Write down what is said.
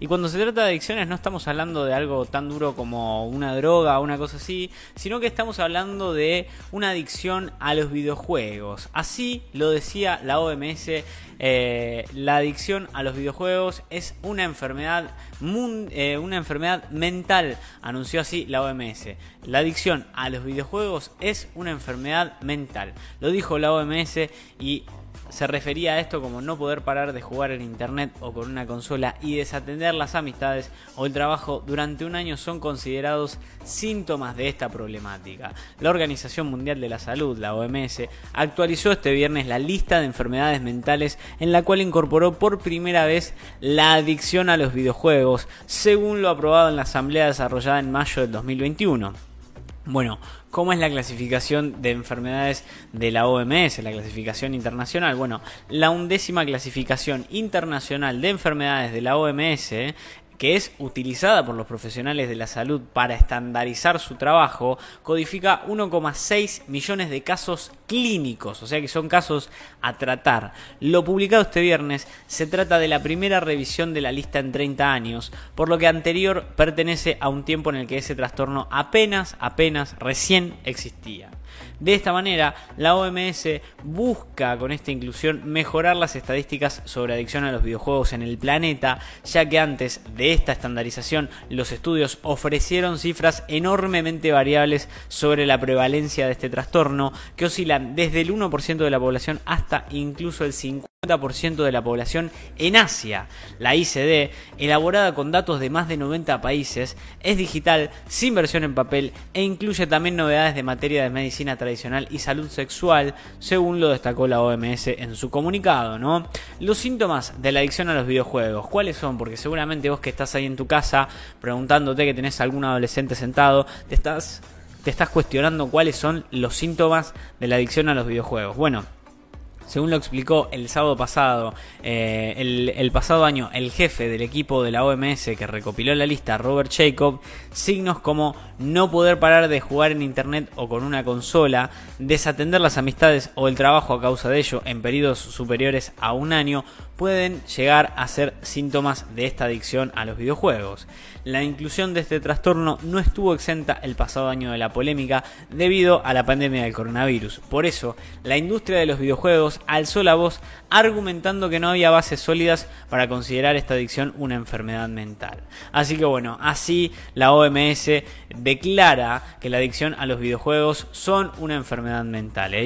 Y cuando se trata de adicciones no estamos hablando de algo tan duro como una droga o una cosa así, sino que estamos hablando de una adicción a los videojuegos. Así lo decía la OMS, eh, la adicción a los videojuegos es una enfermedad, eh, una enfermedad mental, anunció así la OMS. La adicción a los videojuegos es una enfermedad mental. Lo dijo la OMS y se refería a esto como no poder parar de jugar en internet o con una consola y desatender las amistades o el trabajo durante un año son considerados síntomas de esta problemática. La Organización Mundial de la Salud, la OMS, actualizó este viernes la lista de enfermedades mentales en la cual incorporó por primera vez la adicción a los videojuegos, según lo aprobado en la asamblea desarrollada en mayo del 2021. Bueno, ¿cómo es la clasificación de enfermedades de la OMS, la clasificación internacional? Bueno, la undécima clasificación internacional de enfermedades de la OMS que es utilizada por los profesionales de la salud para estandarizar su trabajo, codifica 1,6 millones de casos clínicos, o sea que son casos a tratar. Lo publicado este viernes se trata de la primera revisión de la lista en 30 años, por lo que anterior pertenece a un tiempo en el que ese trastorno apenas, apenas, recién existía. De esta manera, la OMS busca con esta inclusión mejorar las estadísticas sobre adicción a los videojuegos en el planeta, ya que antes de esta estandarización los estudios ofrecieron cifras enormemente variables sobre la prevalencia de este trastorno, que oscilan desde el 1% de la población hasta incluso el 50% de la población en Asia. La ICD, elaborada con datos de más de 90 países, es digital, sin versión en papel e incluye también novedades de materia de medicina tradicional y salud sexual, según lo destacó la OMS en su comunicado, ¿no? Los síntomas de la adicción a los videojuegos, ¿cuáles son? Porque seguramente vos que estás ahí en tu casa preguntándote que tenés algún adolescente sentado, te estás te estás cuestionando cuáles son los síntomas de la adicción a los videojuegos. Bueno, según lo explicó el sábado pasado, eh, el, pasado año, el jefe del equipo de la OMS que recopiló la lista, Robert Jacob, signos como no poder parar de jugar en internet o con una consola, desatender las amistades o el trabajo a causa de ello en periodos superiores a un año, pueden llegar a ser síntomas de esta adicción a los videojuegos. La inclusión de este trastorno no estuvo exenta el pasado año de la polémica debido a la pandemia del coronavirus. Por eso, la industria de los videojuegos alzó la voz argumentando que no había bases sólidas para considerar esta adicción una enfermedad mental. Así que bueno, así la OMS declara que la adicción a los videojuegos son una enfermedad mental. ¿eh?